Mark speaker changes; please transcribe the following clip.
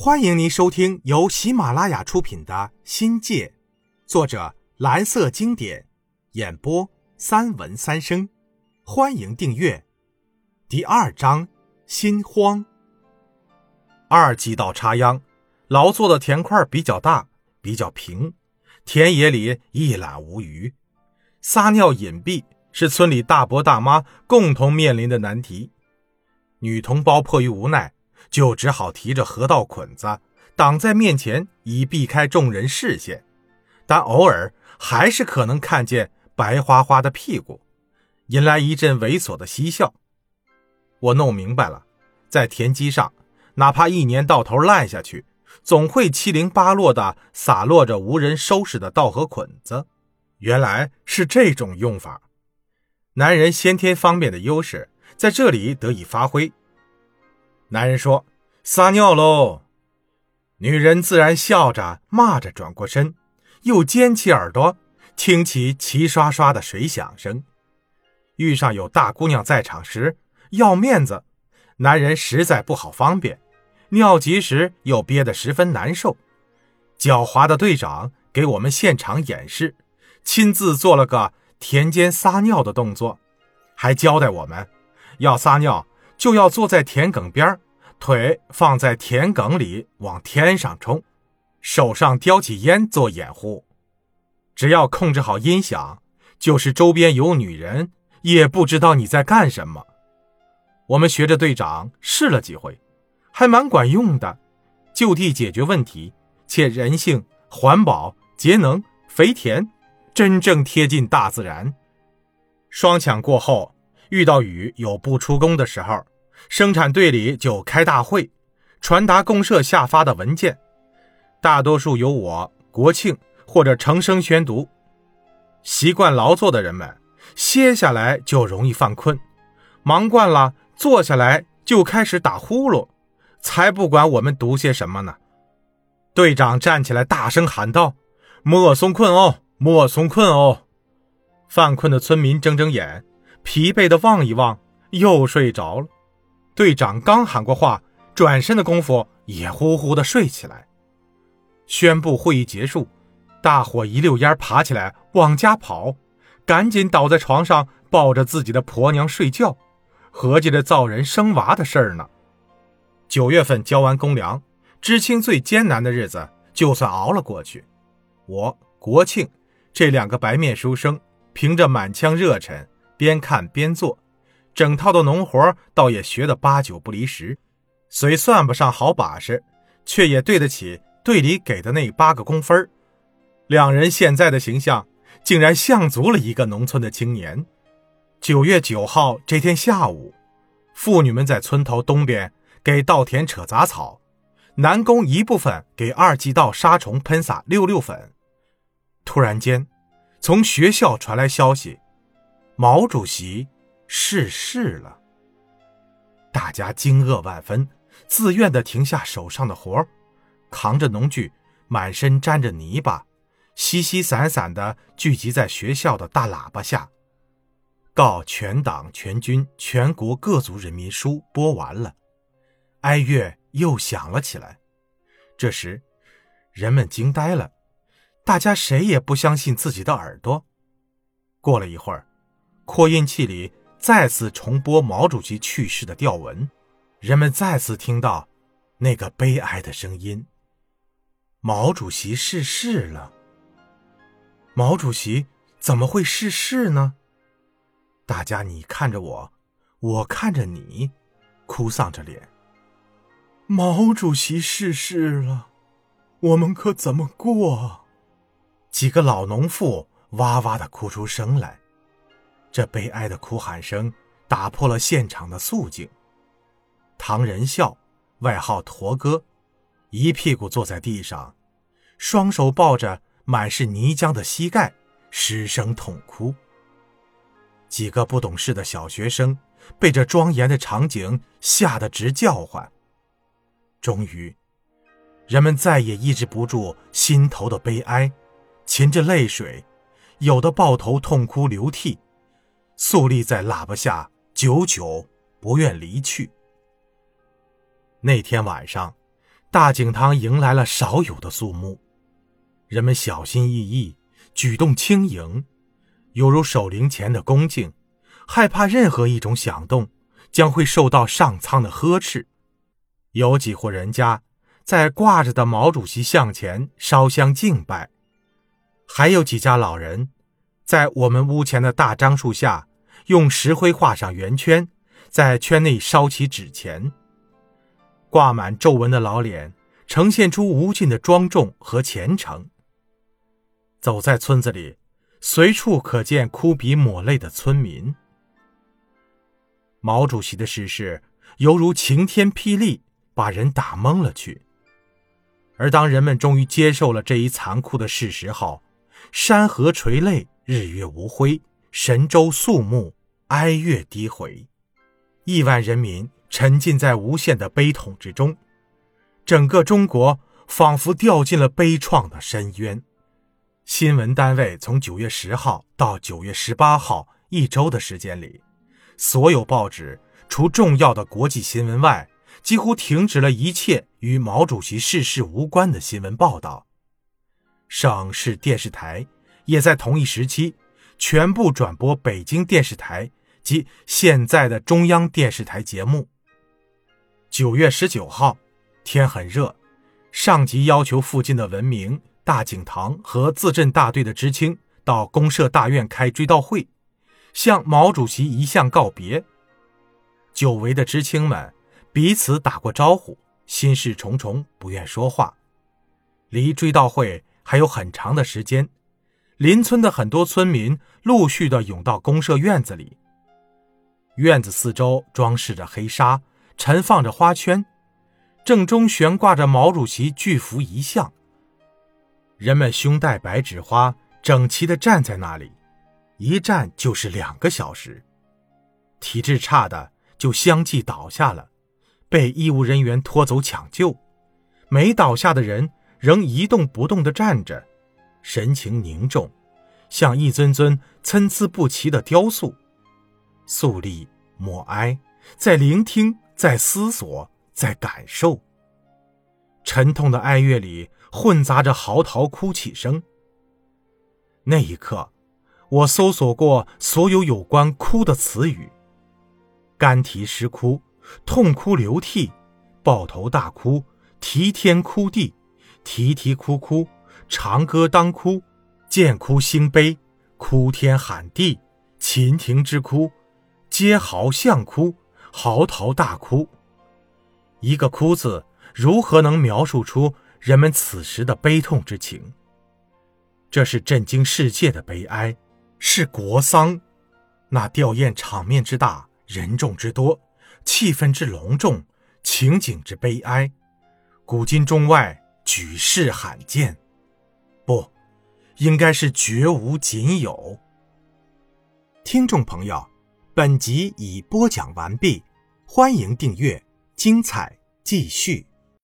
Speaker 1: 欢迎您收听由喜马拉雅出品的《新界》，作者蓝色经典，演播三文三生。欢迎订阅。第二章：心慌。二季到插秧，劳作的田块比较大，比较平，田野里一览无余。撒尿隐蔽是村里大伯大妈共同面临的难题。女同胞迫于无奈。就只好提着河道捆子挡在面前，以避开众人视线。但偶尔还是可能看见白花花的屁股，引来一阵猥琐的嬉笑。我弄明白了，在田基上，哪怕一年到头烂下去，总会七零八落的洒落着无人收拾的稻禾捆子。原来是这种用法，男人先天方便的优势在这里得以发挥。男人说：“撒尿喽！”女人自然笑着骂着，转过身，又尖起耳朵，听起齐刷刷的水响声。遇上有大姑娘在场时，要面子，男人实在不好方便，尿急时又憋得十分难受。狡猾的队长给我们现场演示，亲自做了个田间撒尿的动作，还交代我们要撒尿。就要坐在田埂边腿放在田埂里往天上冲，手上叼起烟做掩护。只要控制好音响，就是周边有女人也不知道你在干什么。我们学着队长试了几回，还蛮管用的，就地解决问题，且人性、环保、节能、肥田，真正贴近大自然。双抢过后。遇到雨有不出工的时候，生产队里就开大会，传达公社下发的文件，大多数由我国庆或者程生宣读。习惯劳作的人们歇下来就容易犯困，忙惯了坐下来就开始打呼噜，才不管我们读些什么呢。队长站起来大声喊道：“莫松困哦，莫松困哦！”犯困的村民睁睁眼。疲惫的望一望，又睡着了。队长刚喊过话，转身的功夫也呼呼的睡起来。宣布会议结束，大伙一溜烟爬起来往家跑，赶紧倒在床上抱着自己的婆娘睡觉，合计着造人生娃的事儿呢。九月份交完公粮，知青最艰难的日子就算熬了过去。我国庆这两个白面书生，凭着满腔热忱。边看边做，整套的农活倒也学得八九不离十。虽算不上好把式，却也对得起队里给的那八个工分两人现在的形象，竟然像足了一个农村的青年。九月九号这天下午，妇女们在村头东边给稻田扯杂草，男工一部分给二季稻杀虫喷洒六六粉。突然间，从学校传来消息。毛主席逝世了，大家惊愕万分，自愿的停下手上的活扛着农具，满身沾着泥巴，稀稀散散的聚集在学校的大喇叭下。告全党全军全国各族人民书播完了，哀乐又响了起来。这时，人们惊呆了，大家谁也不相信自己的耳朵。过了一会儿。扩音器里再次重播毛主席去世的调文，人们再次听到那个悲哀的声音：“毛主席逝世了。”毛主席怎么会逝世呢？大家你看着我，我看着你，哭丧着脸。毛主席逝世了，我们可怎么过？几个老农妇哇哇的哭出声来。这悲哀的哭喊声打破了现场的肃静。唐仁孝，外号驼哥，一屁股坐在地上，双手抱着满是泥浆的膝盖，失声痛哭。几个不懂事的小学生被这庄严的场景吓得直叫唤。终于，人们再也抑制不住心头的悲哀，噙着泪水，有的抱头痛哭流涕。肃立在喇叭下，久久不愿离去。那天晚上，大井塘迎来了少有的肃穆，人们小心翼翼，举动轻盈，犹如守灵前的恭敬，害怕任何一种响动将会受到上苍的呵斥。有几户人家在挂着的毛主席像前烧香敬拜，还有几家老人在我们屋前的大樟树下用石灰画上圆圈，在圈内烧起纸钱。挂满皱纹的老脸，呈现出无尽的庄重和虔诚。走在村子里，随处可见哭鼻抹泪的村民。毛主席的逝世犹如晴天霹雳，把人打懵了去。而当人们终于接受了这一残酷的事实后，山河垂泪，日月无辉，神州肃穆，哀乐低回，亿万人民。沉浸在无限的悲痛之中，整个中国仿佛掉进了悲怆的深渊。新闻单位从九月十号到九月十八号一周的时间里，所有报纸除重要的国际新闻外，几乎停止了一切与毛主席逝世无关的新闻报道。省市电视台也在同一时期全部转播北京电视台及现在的中央电视台节目。九月十九号，天很热，上级要求附近的文明、大井塘和自镇大队的知青到公社大院开追悼会，向毛主席遗像告别。久违的知青们彼此打过招呼，心事重重，不愿说话。离追悼会还有很长的时间，邻村的很多村民陆续的涌到公社院子里，院子四周装饰着黑纱。陈放着花圈，正中悬挂着毛主席巨幅遗像。人们胸戴白纸花，整齐地站在那里，一站就是两个小时。体质差的就相继倒下了，被医务人员拖走抢救；没倒下的人仍一动不动地站着，神情凝重，像一尊尊参差不齐的雕塑。肃立，默哀，在聆听。在思索，在感受。沉痛的哀乐里混杂着嚎啕哭泣声。那一刻，我搜索过所有有关哭的词语：干啼失哭、痛哭流涕、抱头大哭、啼天哭地、啼啼哭哭、长歌当哭、见哭兴悲、哭天喊地、秦庭之哭、皆嚎相哭。嚎啕大哭，一个“哭”字，如何能描述出人们此时的悲痛之情？这是震惊世界的悲哀，是国丧。那吊唁场面之大，人众之多，气氛之隆重，情景之悲哀，古今中外举世罕见。不，应该是绝无仅有。听众朋友。本集已播讲完毕，欢迎订阅，精彩继续。